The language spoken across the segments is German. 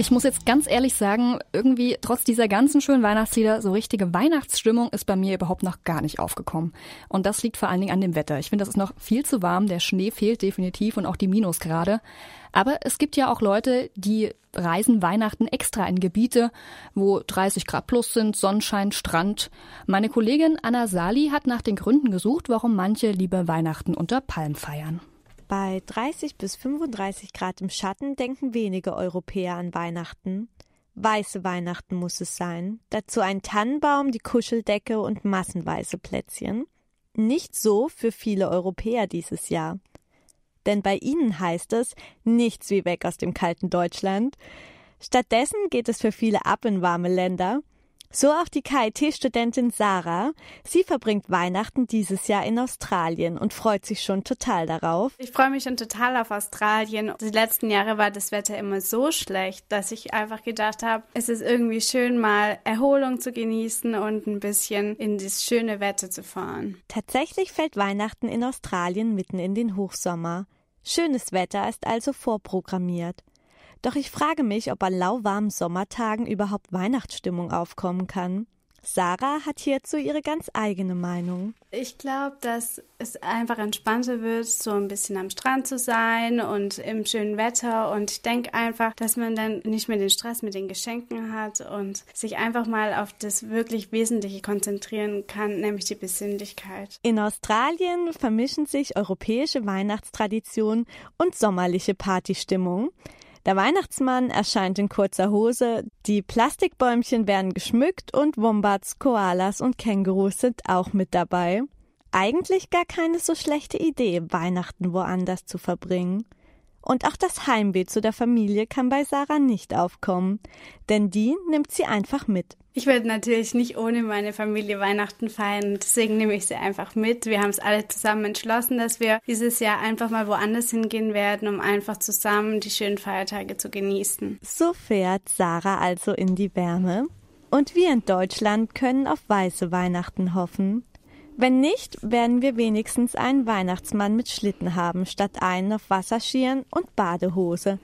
Ich muss jetzt ganz ehrlich sagen, irgendwie trotz dieser ganzen schönen Weihnachtslieder, so richtige Weihnachtsstimmung ist bei mir überhaupt noch gar nicht aufgekommen. Und das liegt vor allen Dingen an dem Wetter. Ich finde, das ist noch viel zu warm, der Schnee fehlt definitiv und auch die Minusgrade. Aber es gibt ja auch Leute, die reisen Weihnachten extra in Gebiete, wo 30 Grad plus sind, Sonnenschein, Strand. Meine Kollegin Anna Sali hat nach den Gründen gesucht, warum manche lieber Weihnachten unter Palm feiern. Bei 30 bis 35 Grad im Schatten denken wenige Europäer an Weihnachten. Weiße Weihnachten muss es sein. Dazu ein Tannenbaum, die Kuscheldecke und massenweise Plätzchen. Nicht so für viele Europäer dieses Jahr. Denn bei ihnen heißt es nichts wie weg aus dem kalten Deutschland. Stattdessen geht es für viele ab in warme Länder. So auch die KIT-Studentin Sarah. Sie verbringt Weihnachten dieses Jahr in Australien und freut sich schon total darauf. Ich freue mich schon total auf Australien. Die letzten Jahre war das Wetter immer so schlecht, dass ich einfach gedacht habe, es ist irgendwie schön, mal Erholung zu genießen und ein bisschen in das schöne Wetter zu fahren. Tatsächlich fällt Weihnachten in Australien mitten in den Hochsommer. Schönes Wetter ist also vorprogrammiert. Doch ich frage mich, ob an lauwarmen Sommertagen überhaupt Weihnachtsstimmung aufkommen kann. Sarah hat hierzu ihre ganz eigene Meinung. Ich glaube, dass es einfach entspannter wird, so ein bisschen am Strand zu sein und im schönen Wetter. Und ich denke einfach, dass man dann nicht mehr den Stress mit den Geschenken hat und sich einfach mal auf das wirklich Wesentliche konzentrieren kann, nämlich die Besinnlichkeit. In Australien vermischen sich europäische Weihnachtstradition und sommerliche Partystimmung. Der Weihnachtsmann erscheint in kurzer Hose, die Plastikbäumchen werden geschmückt und Wombats, Koalas und Kängurus sind auch mit dabei. Eigentlich gar keine so schlechte Idee, Weihnachten woanders zu verbringen. Und auch das Heimweh zu der Familie kann bei Sarah nicht aufkommen, denn die nimmt sie einfach mit. Ich werde natürlich nicht ohne meine Familie Weihnachten feiern deswegen nehme ich sie einfach mit. Wir haben es alle zusammen entschlossen, dass wir dieses Jahr einfach mal woanders hingehen werden, um einfach zusammen die schönen Feiertage zu genießen. So fährt Sarah also in die Wärme. Und wir in Deutschland können auf weiße Weihnachten hoffen. Wenn nicht, werden wir wenigstens einen Weihnachtsmann mit Schlitten haben, statt einen auf Wasserskiern und Badehose.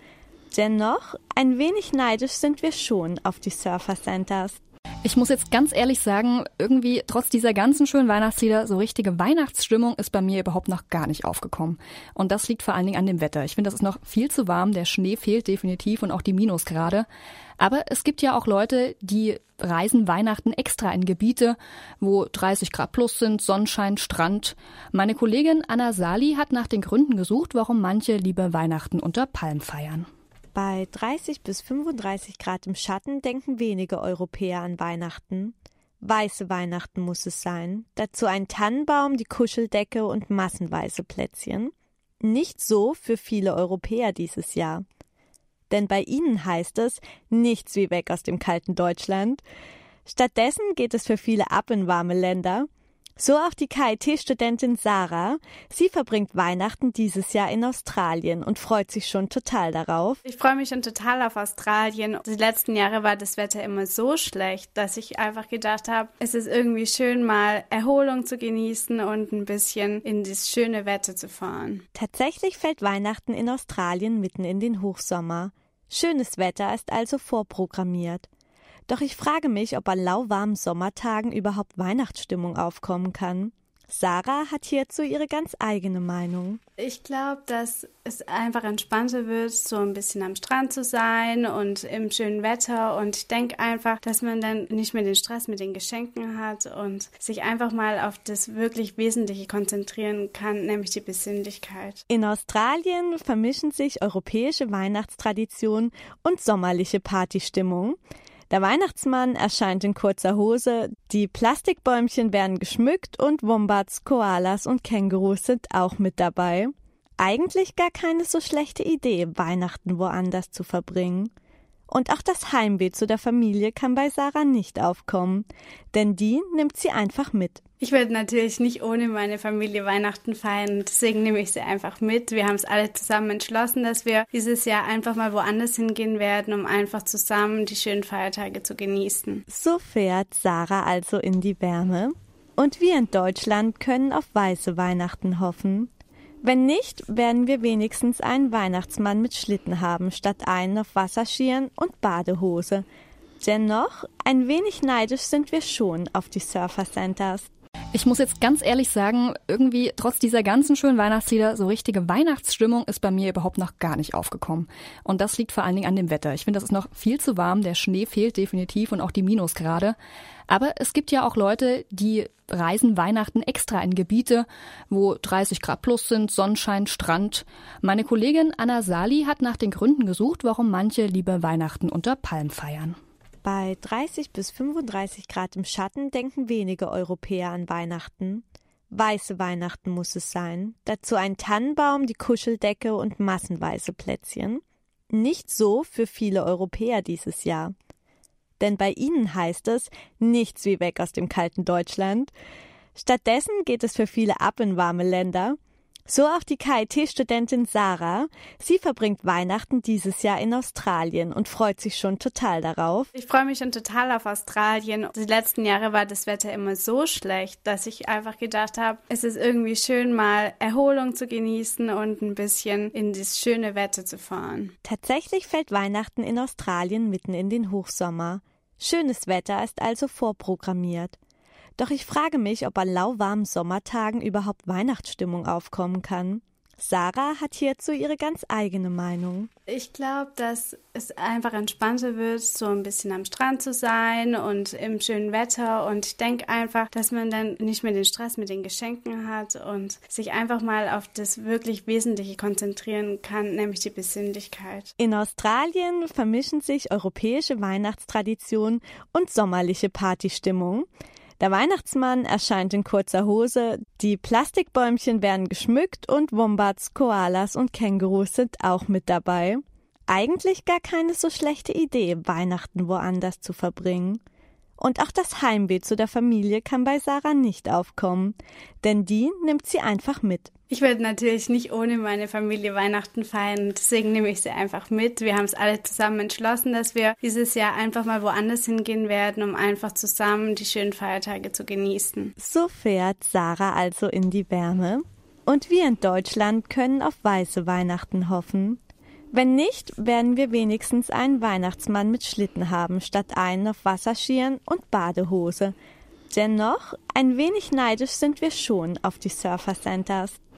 Dennoch, ein wenig neidisch sind wir schon auf die Surfer Centers. Ich muss jetzt ganz ehrlich sagen, irgendwie trotz dieser ganzen schönen Weihnachtslieder, so richtige Weihnachtsstimmung ist bei mir überhaupt noch gar nicht aufgekommen. Und das liegt vor allen Dingen an dem Wetter. Ich finde, das ist noch viel zu warm, der Schnee fehlt definitiv und auch die Minusgrade. Aber es gibt ja auch Leute, die reisen Weihnachten extra in Gebiete, wo 30 Grad plus sind, Sonnenschein, Strand. Meine Kollegin Anna Sali hat nach den Gründen gesucht, warum manche lieber Weihnachten unter Palm feiern. Bei 30 bis 35 Grad im Schatten denken wenige Europäer an Weihnachten. Weiße Weihnachten muss es sein. Dazu ein Tannenbaum, die Kuscheldecke und massenweise Plätzchen. Nicht so für viele Europäer dieses Jahr. Denn bei ihnen heißt es nichts wie weg aus dem kalten Deutschland. Stattdessen geht es für viele ab in warme Länder, so auch die KIT-Studentin Sarah. Sie verbringt Weihnachten dieses Jahr in Australien und freut sich schon total darauf. Ich freue mich schon total auf Australien. Die letzten Jahre war das Wetter immer so schlecht, dass ich einfach gedacht habe, es ist irgendwie schön, mal Erholung zu genießen und ein bisschen in das schöne Wetter zu fahren. Tatsächlich fällt Weihnachten in Australien mitten in den Hochsommer. Schönes Wetter ist also vorprogrammiert. Doch ich frage mich, ob an lauwarmen Sommertagen überhaupt Weihnachtsstimmung aufkommen kann. Sarah hat hierzu ihre ganz eigene Meinung. Ich glaube, dass es einfach entspannter wird, so ein bisschen am Strand zu sein und im schönen Wetter. Und ich denke einfach, dass man dann nicht mehr den Stress mit den Geschenken hat und sich einfach mal auf das wirklich Wesentliche konzentrieren kann, nämlich die Besinnlichkeit. In Australien vermischen sich europäische Weihnachtstradition und sommerliche Partystimmung. Der Weihnachtsmann erscheint in kurzer Hose, die Plastikbäumchen werden geschmückt und Wombats, Koalas und Kängurus sind auch mit dabei. Eigentlich gar keine so schlechte Idee, Weihnachten woanders zu verbringen. Und auch das Heimweh zu der Familie kann bei Sarah nicht aufkommen, denn die nimmt sie einfach mit. Ich werde natürlich nicht ohne meine Familie Weihnachten feiern deswegen nehme ich sie einfach mit. Wir haben es alle zusammen entschlossen, dass wir dieses Jahr einfach mal woanders hingehen werden, um einfach zusammen die schönen Feiertage zu genießen. So fährt Sarah also in die Wärme. Und wir in Deutschland können auf weiße Weihnachten hoffen. Wenn nicht, werden wir wenigstens einen Weihnachtsmann mit Schlitten haben, statt einen auf Wasserskiern und Badehose. Dennoch, ein wenig neidisch sind wir schon auf die Surfer Centers. Ich muss jetzt ganz ehrlich sagen, irgendwie trotz dieser ganzen schönen Weihnachtslieder, so richtige Weihnachtsstimmung ist bei mir überhaupt noch gar nicht aufgekommen. Und das liegt vor allen Dingen an dem Wetter. Ich finde, das ist noch viel zu warm, der Schnee fehlt definitiv und auch die Minusgrade. Aber es gibt ja auch Leute, die reisen Weihnachten extra in Gebiete, wo 30 Grad plus sind, Sonnenschein, Strand. Meine Kollegin Anna Sali hat nach den Gründen gesucht, warum manche lieber Weihnachten unter Palm feiern. Bei 30 bis 35 Grad im Schatten denken wenige Europäer an Weihnachten. Weiße Weihnachten muss es sein. Dazu ein Tannenbaum, die Kuscheldecke und massenweise Plätzchen. Nicht so für viele Europäer dieses Jahr. Denn bei ihnen heißt es nichts wie weg aus dem kalten Deutschland. Stattdessen geht es für viele ab in warme Länder. So auch die KIT-Studentin Sarah. Sie verbringt Weihnachten dieses Jahr in Australien und freut sich schon total darauf. Ich freue mich schon total auf Australien. Die letzten Jahre war das Wetter immer so schlecht, dass ich einfach gedacht habe, es ist irgendwie schön, mal Erholung zu genießen und ein bisschen in das schöne Wetter zu fahren. Tatsächlich fällt Weihnachten in Australien mitten in den Hochsommer. Schönes Wetter ist also vorprogrammiert. Doch ich frage mich, ob an lauwarmen Sommertagen überhaupt Weihnachtsstimmung aufkommen kann. Sarah hat hierzu ihre ganz eigene Meinung. Ich glaube, dass es einfach entspannter wird, so ein bisschen am Strand zu sein und im schönen Wetter. Und ich denke einfach, dass man dann nicht mehr den Stress mit den Geschenken hat und sich einfach mal auf das wirklich Wesentliche konzentrieren kann, nämlich die Besinnlichkeit. In Australien vermischen sich europäische Weihnachtstradition und sommerliche Partystimmung. Der Weihnachtsmann erscheint in kurzer Hose, die Plastikbäumchen werden geschmückt und Wombats, Koalas und Kängurus sind auch mit dabei. Eigentlich gar keine so schlechte Idee, Weihnachten woanders zu verbringen. Und auch das Heimweh zu der Familie kann bei Sarah nicht aufkommen, denn die nimmt sie einfach mit. Ich werde natürlich nicht ohne meine Familie Weihnachten feiern, deswegen nehme ich sie einfach mit. Wir haben es alle zusammen entschlossen, dass wir dieses Jahr einfach mal woanders hingehen werden, um einfach zusammen die schönen Feiertage zu genießen. So fährt Sarah also in die Wärme. Und wir in Deutschland können auf weiße Weihnachten hoffen. Wenn nicht, werden wir wenigstens einen Weihnachtsmann mit Schlitten haben, statt einen auf Wasserskiern und Badehose. Dennoch, ein wenig neidisch sind wir schon auf die Surfer Centers.